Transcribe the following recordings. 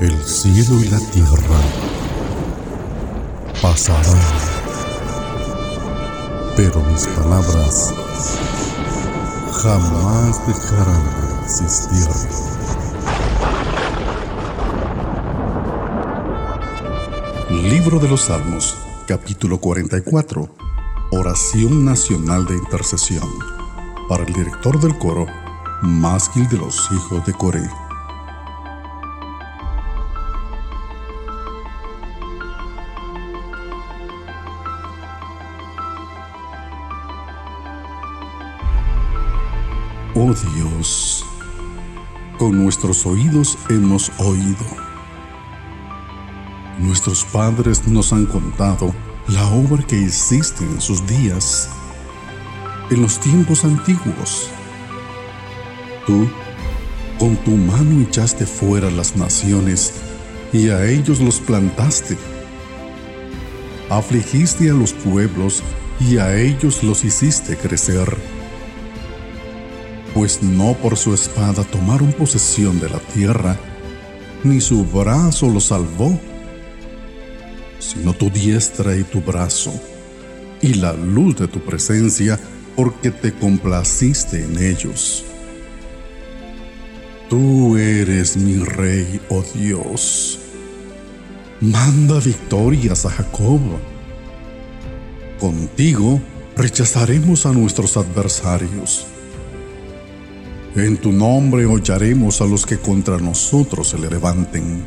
El cielo y la tierra pasarán, pero mis palabras jamás dejarán de existir. Libro de los Salmos, capítulo 44. Oración Nacional de Intercesión. Para el director del coro, Másquil de los Hijos de Coré. Oh Dios, con nuestros oídos hemos oído. Nuestros padres nos han contado la obra que hiciste en sus días, en los tiempos antiguos. Tú, con tu mano echaste fuera las naciones y a ellos los plantaste. Afligiste a los pueblos y a ellos los hiciste crecer pues no por su espada tomaron posesión de la tierra, ni su brazo los salvó, sino tu diestra y tu brazo, y la luz de tu presencia, porque te complaciste en ellos. Tú eres mi rey, oh Dios. Manda victorias a Jacob. Contigo rechazaremos a nuestros adversarios en tu nombre hollaremos a los que contra nosotros se levanten.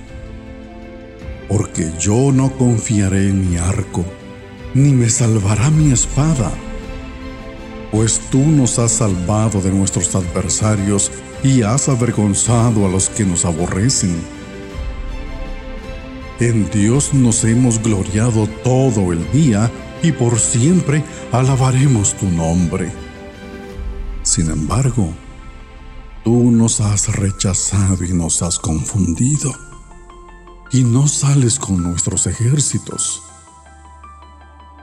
Porque yo no confiaré en mi arco, ni me salvará mi espada. Pues tú nos has salvado de nuestros adversarios y has avergonzado a los que nos aborrecen. En Dios nos hemos gloriado todo el día y por siempre alabaremos tu nombre. Sin embargo, Tú nos has rechazado y nos has confundido, y no sales con nuestros ejércitos.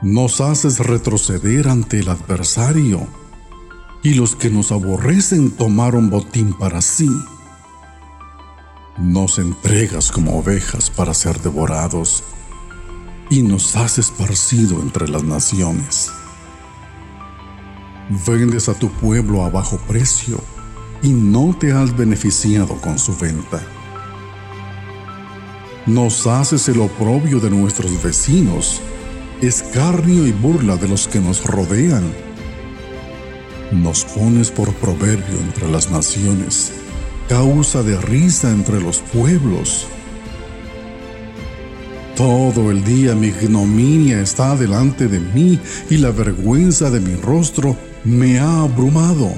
Nos haces retroceder ante el adversario, y los que nos aborrecen tomaron botín para sí. Nos entregas como ovejas para ser devorados, y nos has esparcido entre las naciones. Vendes a tu pueblo a bajo precio y no te has beneficiado con su venta. Nos haces el oprobio de nuestros vecinos, escarnio y burla de los que nos rodean. Nos pones por proverbio entre las naciones, causa de risa entre los pueblos. Todo el día mi ignominia está delante de mí y la vergüenza de mi rostro me ha abrumado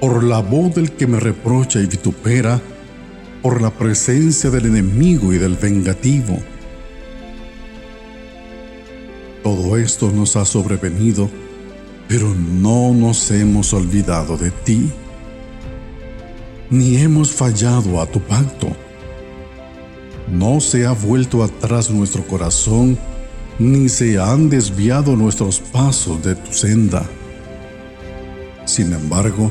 por la voz del que me reprocha y vitupera, por la presencia del enemigo y del vengativo. Todo esto nos ha sobrevenido, pero no nos hemos olvidado de ti, ni hemos fallado a tu pacto. No se ha vuelto atrás nuestro corazón, ni se han desviado nuestros pasos de tu senda. Sin embargo,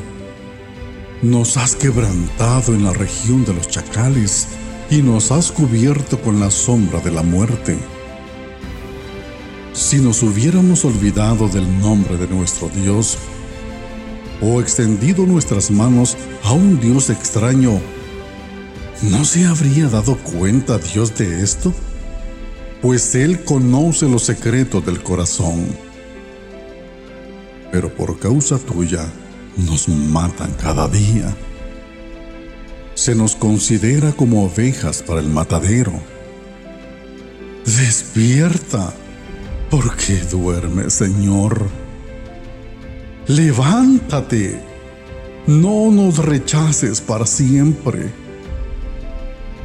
nos has quebrantado en la región de los chacales y nos has cubierto con la sombra de la muerte. Si nos hubiéramos olvidado del nombre de nuestro Dios o extendido nuestras manos a un Dios extraño, ¿no se habría dado cuenta Dios de esto? Pues Él conoce los secretos del corazón. Pero por causa tuya, nos matan cada día. Se nos considera como ovejas para el matadero. Despierta, porque duerme, Señor. Levántate, no nos rechaces para siempre.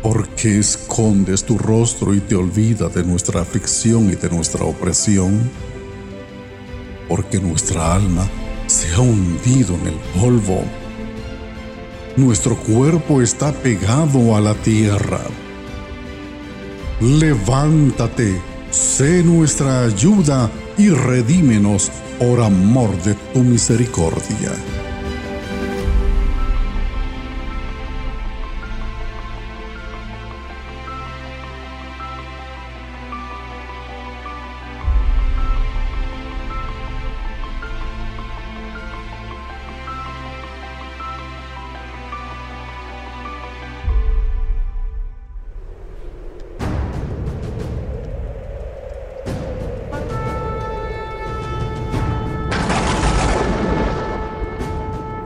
porque escondes tu rostro y te olvidas de nuestra aflicción y de nuestra opresión? Porque nuestra alma se ha hundido en el polvo. Nuestro cuerpo está pegado a la tierra. Levántate, sé nuestra ayuda y redímenos por amor de tu misericordia.